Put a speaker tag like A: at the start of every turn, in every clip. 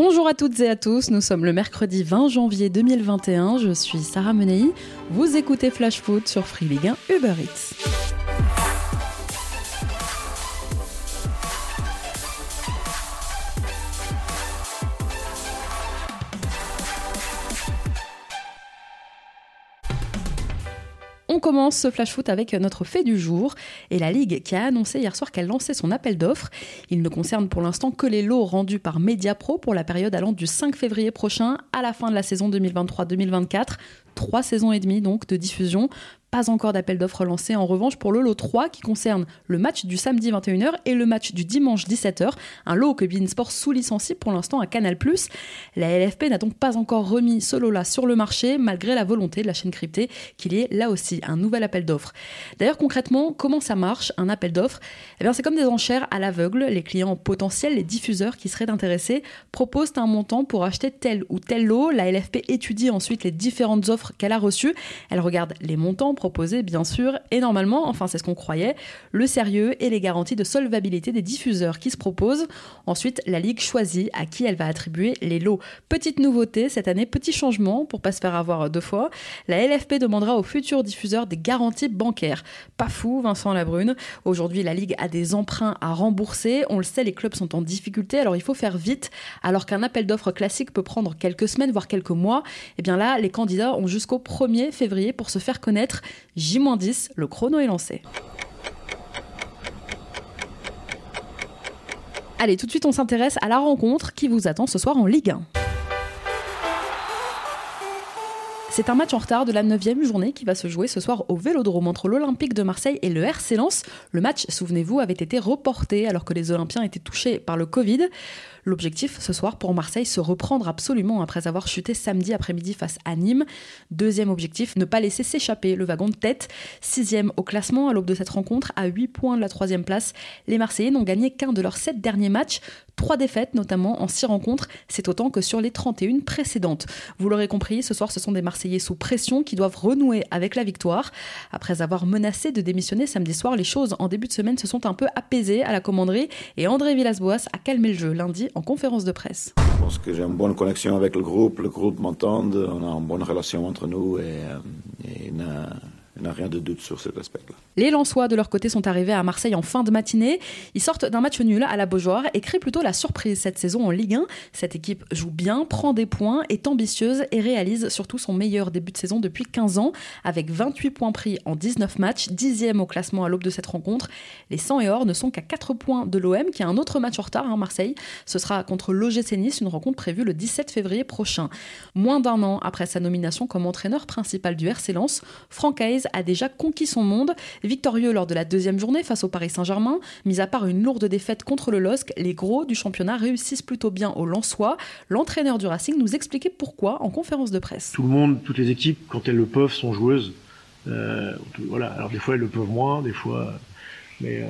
A: Bonjour à toutes et à tous, nous sommes le mercredi 20 janvier 2021, je suis Sarah Menei, vous écoutez Flash Foot sur Free Ligue 1 Uber Eats. On commence ce flash foot avec notre fait du jour et la Ligue qui a annoncé hier soir qu'elle lançait son appel d'offres. Il ne concerne pour l'instant que les lots rendus par Mediapro pour la période allant du 5 février prochain à la fin de la saison 2023-2024 trois saisons et demie donc de diffusion. Pas encore d'appel d'offres lancé. En revanche pour le lot 3 qui concerne le match du samedi 21h et le match du dimanche 17h, un lot que Beansport sous-licencie pour l'instant à Canal+. La LFP n'a donc pas encore remis ce lot-là sur le marché malgré la volonté de la chaîne cryptée qu'il y ait là aussi un nouvel appel d'offres. D'ailleurs concrètement, comment ça marche un appel d'offres? Eh bien c'est comme des enchères à l'aveugle, les clients potentiels, les diffuseurs qui seraient intéressés proposent un montant pour acheter tel ou tel lot, la LFP étudie ensuite les différentes offres qu'elle a reçues, elle regarde les montants proposés bien sûr et normalement, enfin c'est ce qu'on croyait, le sérieux et les garanties de solvabilité des diffuseurs qui se proposent. Ensuite, la Ligue choisit à qui elle va attribuer les lots. Petite nouveauté cette année, petit changement pour pas se faire avoir deux fois. La LFP demandera aux futurs diffuseurs des garanties bancaires. Pas fou, Vincent Labrune. Aujourd'hui, la Ligue a des emprunts à rembourser. On le sait, les clubs sont en difficulté, alors il faut faire vite. Alors qu'un appel d'offres classique peut prendre quelques semaines, voire quelques mois, et eh bien là, les candidats ont jusqu'au 1er février pour se faire connaître. J-10, le chrono est lancé. Allez, tout de suite, on s'intéresse à la rencontre qui vous attend ce soir en Ligue 1. C'est un match en retard de la 9 journée qui va se jouer ce soir au Vélodrome entre l'Olympique de Marseille et le RC Lens. Le match, souvenez-vous, avait été reporté alors que les Olympiens étaient touchés par le Covid. L'objectif ce soir pour Marseille, se reprendre absolument après avoir chuté samedi après-midi face à Nîmes. Deuxième objectif, ne pas laisser s'échapper le wagon de tête. Sixième au classement à l'aube de cette rencontre, à 8 points de la troisième place. Les Marseillais n'ont gagné qu'un de leurs sept derniers matchs. Trois défaites, notamment en six rencontres, c'est autant que sur les 31 précédentes. Vous l'aurez compris, ce soir, ce sont des Marseillais sous pression qui doivent renouer avec la victoire. Après avoir menacé de démissionner samedi soir, les choses en début de semaine se sont un peu apaisées à la commanderie et André Villas-Boas a calmé le jeu lundi en conférence de presse.
B: Je pense que j'ai une bonne connexion avec le groupe, le groupe m'entend, on a une bonne relation entre nous et, euh, il n'y a rien de doute sur cet aspect-là.
A: Les Lensois, de leur côté, sont arrivés à Marseille en fin de matinée. Ils sortent d'un match nul à la Beaujoire et créent plutôt la surprise cette saison en Ligue 1. Cette équipe joue bien, prend des points, est ambitieuse et réalise surtout son meilleur début de saison depuis 15 ans, avec 28 points pris en 19 matchs, 10e au classement à l'aube de cette rencontre. Les 100 et or ne sont qu'à 4 points de l'OM, qui a un autre match en retard, à hein, Marseille. Ce sera contre l'OGC Nice, une rencontre prévue le 17 février prochain. Moins d'un an après sa nomination comme entraîneur principal du RC Lens, Franck Hayes a déjà conquis son monde. Victorieux lors de la deuxième journée face au Paris Saint-Germain, mis à part une lourde défaite contre le LOSC, les gros du championnat réussissent plutôt bien au Lensois. L'entraîneur du Racing nous expliquait pourquoi en conférence de presse.
C: Tout le monde, toutes les équipes, quand elles le peuvent, sont joueuses. Euh, voilà. Alors des fois elles le peuvent moins, des fois, mais euh,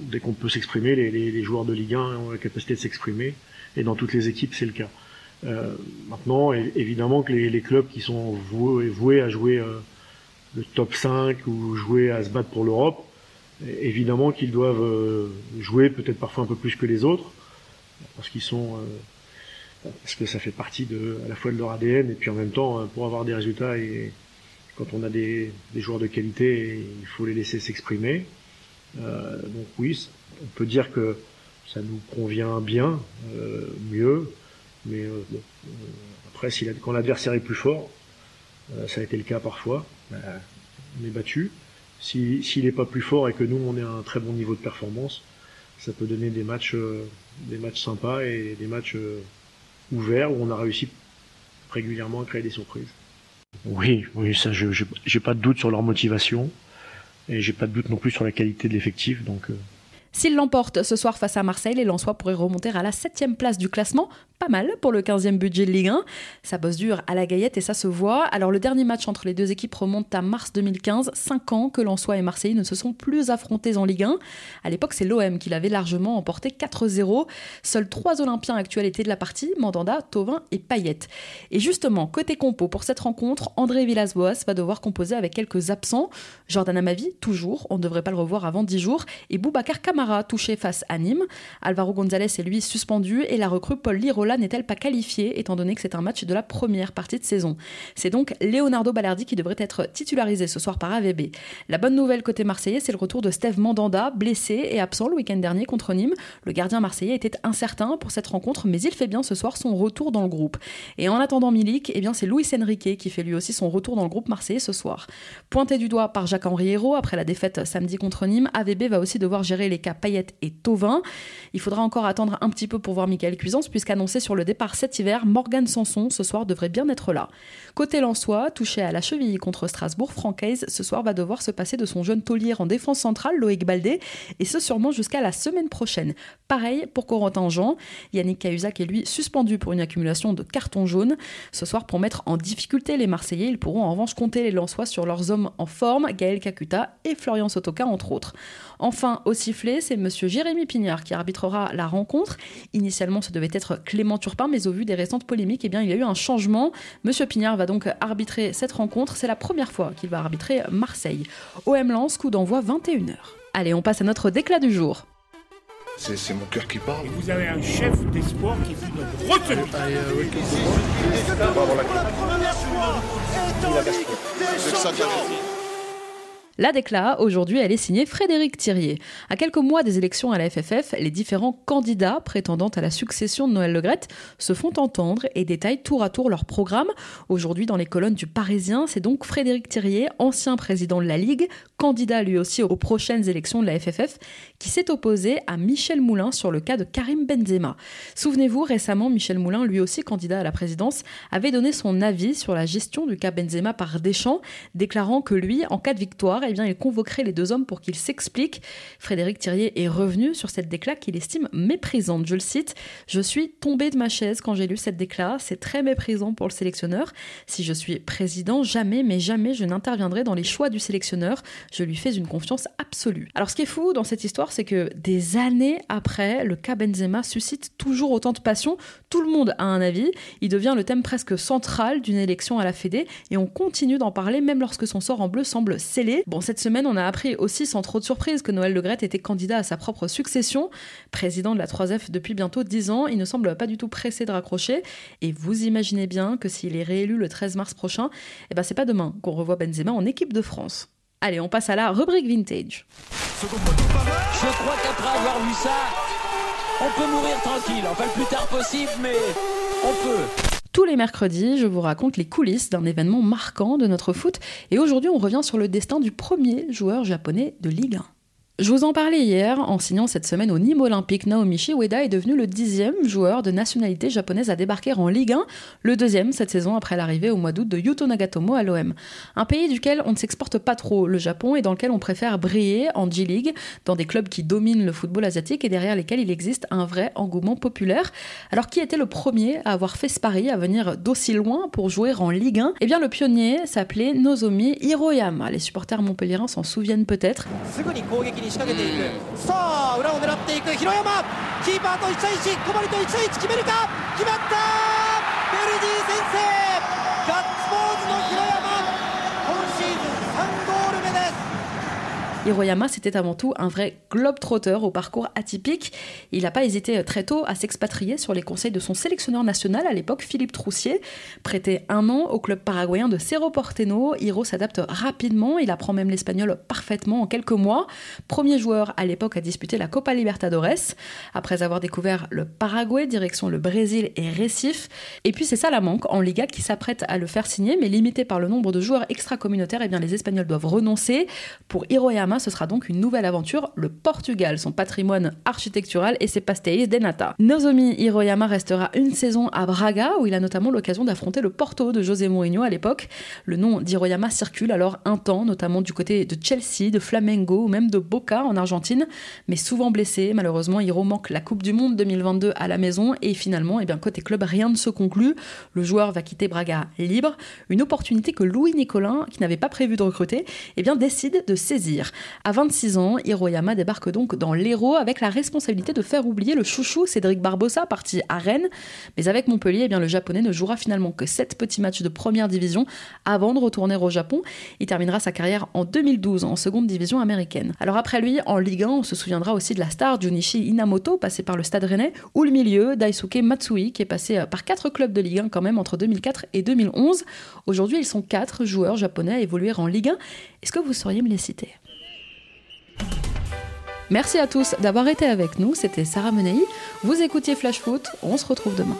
C: dès qu'on peut s'exprimer, les, joueurs de Ligue 1 ont la capacité de s'exprimer, et dans toutes les équipes c'est le cas. Euh, maintenant, évidemment que les, clubs qui sont voués, voués à jouer le top 5 ou jouer à se battre pour l'Europe, évidemment qu'ils doivent euh, jouer peut-être parfois un peu plus que les autres, parce qu'ils sont, euh, parce que ça fait partie de, à la fois de leur ADN et puis en même temps euh, pour avoir des résultats et quand on a des, des joueurs de qualité, il faut les laisser s'exprimer. donc oui, on peut dire que ça nous convient bien, mieux, mais après si quand l'adversaire est plus fort, ça a été le cas parfois. On est battu. S'il n'est pas plus fort et que nous, on est à un très bon niveau de performance, ça peut donner des matchs, euh, des matchs sympas et des matchs euh, ouverts où on a réussi régulièrement à créer des surprises. Oui, oui, ça, je j'ai pas de doute sur leur motivation et j'ai pas de doute non plus sur la qualité de l'effectif, donc.
A: S'ils l'emportent ce soir face à Marseille, les Lensois pourraient remonter à la 7 place du classement. Pas mal pour le 15e budget de Ligue 1. Ça bosse dur à la gaillette et ça se voit. Alors le dernier match entre les deux équipes remonte à mars 2015. 5 ans que Lensois et Marseille ne se sont plus affrontés en Ligue 1. À l'époque, c'est l'OM qui l'avait largement emporté 4-0. Seuls trois Olympiens actuels étaient de la partie, Mandanda, Tovin et Payet. Et justement, côté compo pour cette rencontre, André Villas-Boas va devoir composer avec quelques absents. Jordan Amavi, toujours, on ne devrait pas le revoir avant 10 jours. Et Boubacar Kamara touché face à Nîmes. Alvaro González est lui suspendu et la recrue Paul Lirola n'est-elle pas qualifiée étant donné que c'est un match de la première partie de saison C'est donc Leonardo Ballardi qui devrait être titularisé ce soir par AVB. La bonne nouvelle côté marseillais, c'est le retour de Steve Mandanda, blessé et absent le week-end dernier contre Nîmes. Le gardien marseillais était incertain pour cette rencontre, mais il fait bien ce soir son retour dans le groupe. Et en attendant Milik, eh bien c'est Luis Enrique qui fait lui aussi son retour dans le groupe marseillais ce soir. Pointé du doigt par Jacques-Henri après la défaite samedi contre Nîmes, AVB va aussi devoir gérer les cas Payet et Tovin. Il faudra encore attendre un petit peu pour voir Michael Cuisance, puisqu'annoncé sur le départ cet hiver, Morgan Sanson ce soir devrait bien être là. Côté Lensois, touché à la cheville contre Strasbourg, Francaise ce soir va devoir se passer de son jeune taulier en défense centrale, Loïc Baldé, et ce sûrement jusqu'à la semaine prochaine. Pareil pour Corentin Jean. Yannick Cahuzac est lui suspendu pour une accumulation de cartons jaunes. Ce soir, pour mettre en difficulté les Marseillais, ils pourront en revanche compter les Lensois sur leurs hommes en forme, Gaël Kakuta et Florian Sotoka entre autres. Enfin, au sifflet, c'est monsieur Jérémy Pignard qui arbitrera la rencontre. Initialement, ce devait être Clément Turpin, mais au vu des récentes polémiques, eh bien, il y a eu un changement. Monsieur Pignard va donc arbitrer cette rencontre. C'est la première fois qu'il va arbitrer Marseille. OM Lens, coup d'envoi 21h. Allez, on passe à notre déclat du jour.
D: C'est mon cœur qui parle.
E: Et vous avez un chef d'espoir qui retenu.
A: La décla, aujourd'hui, elle est signée Frédéric Thirier. À quelques mois des élections à la FFF, les différents candidats prétendant à la succession de Noël Legrette se font entendre et détaillent tour à tour leur programme. Aujourd'hui, dans les colonnes du Parisien, c'est donc Frédéric Thirier, ancien président de la Ligue, candidat lui aussi aux prochaines élections de la FFF, qui s'est opposé à Michel Moulin sur le cas de Karim Benzema. Souvenez-vous, récemment, Michel Moulin, lui aussi candidat à la présidence, avait donné son avis sur la gestion du cas Benzema par Deschamps, déclarant que lui, en cas de victoire, eh bien, il convoquerait les deux hommes pour qu'ils s'expliquent. Frédéric Thirier est revenu sur cette déclat qu'il estime méprisante. Je le cite Je suis tombé de ma chaise quand j'ai lu cette déclat. C'est très méprisant pour le sélectionneur. Si je suis président, jamais, mais jamais je n'interviendrai dans les choix du sélectionneur. Je lui fais une confiance absolue. Alors, ce qui est fou dans cette histoire, c'est que des années après, le cas Benzema suscite toujours autant de passion. Tout le monde a un avis. Il devient le thème presque central d'une élection à la Fédé et on continue d'en parler même lorsque son sort en bleu semble scellé. Cette semaine, on a appris aussi sans trop de surprise que Noël Legrette était candidat à sa propre succession. Président de la 3F depuis bientôt 10 ans, il ne semble pas du tout pressé de raccrocher. Et vous imaginez bien que s'il est réélu le 13 mars prochain, eh ben c'est pas demain qu'on revoit Benzema en équipe de France. Allez, on passe à la rubrique vintage.
F: Je crois qu'après avoir vu ça, on peut mourir tranquille. Enfin, le plus tard possible, mais on peut.
A: Tous les mercredis, je vous raconte les coulisses d'un événement marquant de notre foot et aujourd'hui on revient sur le destin du premier joueur japonais de Ligue 1. Je vous en parlais hier, en signant cette semaine au Nîmes Olympique, Naomichi Ueda est devenu le dixième joueur de nationalité japonaise à débarquer en Ligue 1, le deuxième cette saison après l'arrivée au mois d'août de Yuto Nagatomo à l'OM. Un pays duquel on ne s'exporte pas trop, le Japon, et dans lequel on préfère briller en J-League, dans des clubs qui dominent le football asiatique et derrière lesquels il existe un vrai engouement populaire. Alors qui était le premier à avoir fait ce pari, à venir d'aussi loin pour jouer en Ligue 1 Eh bien le pionnier s'appelait Nozomi Hiroyama. Les supporters montpelliérains s'en souviennent peut-être.
G: 仕掛けていく。さあ裏を狙っていく。広山。キーパーと1対1小針と1対1決めるか？決まった！ベルディ先制
A: Hiroyama, c'était avant tout un vrai globe-trotteur au parcours atypique. Il n'a pas hésité très tôt à s'expatrier sur les conseils de son sélectionneur national à l'époque, Philippe Troussier. Prêté un an au club paraguayen de Cerro Porteño, Hiro s'adapte rapidement, il apprend même l'espagnol parfaitement en quelques mois. Premier joueur à l'époque à disputer la Copa Libertadores. Après avoir découvert le Paraguay, direction le Brésil et Recife. Et puis c'est Salamanque en Liga qui s'apprête à le faire signer, mais limité par le nombre de joueurs extra-communautaires, et eh les Espagnols doivent renoncer. Pour Hiroyama, ce sera donc une nouvelle aventure, le Portugal, son patrimoine architectural et ses pastéis d'Enata. Nozomi Hiroyama restera une saison à Braga, où il a notamment l'occasion d'affronter le Porto de José Mourinho à l'époque. Le nom d'Hiroyama circule alors un temps, notamment du côté de Chelsea, de Flamengo ou même de Boca en Argentine, mais souvent blessé. Malheureusement, Hiro manque la Coupe du Monde 2022 à la maison et finalement, eh bien, côté club, rien ne se conclut. Le joueur va quitter Braga libre, une opportunité que Louis Nicolin, qui n'avait pas prévu de recruter, eh bien, décide de saisir. À 26 ans, Hiroyama débarque donc dans l'Hérault avec la responsabilité de faire oublier le chouchou Cédric Barbosa, parti à Rennes. Mais avec Montpellier, eh bien, le japonais ne jouera finalement que 7 petits matchs de première division avant de retourner au Japon. Il terminera sa carrière en 2012 en seconde division américaine. Alors après lui, en Ligue 1, on se souviendra aussi de la star Junichi Inamoto, passé par le Stade Rennais, ou le milieu Daisuke Matsui, qui est passé euh, par quatre clubs de Ligue 1 quand même entre 2004 et 2011. Aujourd'hui, ils sont quatre joueurs japonais à évoluer en Ligue 1. Est-ce que vous sauriez me les citer? Merci à tous d'avoir été avec nous, c'était Sarah Menei. Vous écoutiez Flash Foot, on se retrouve demain.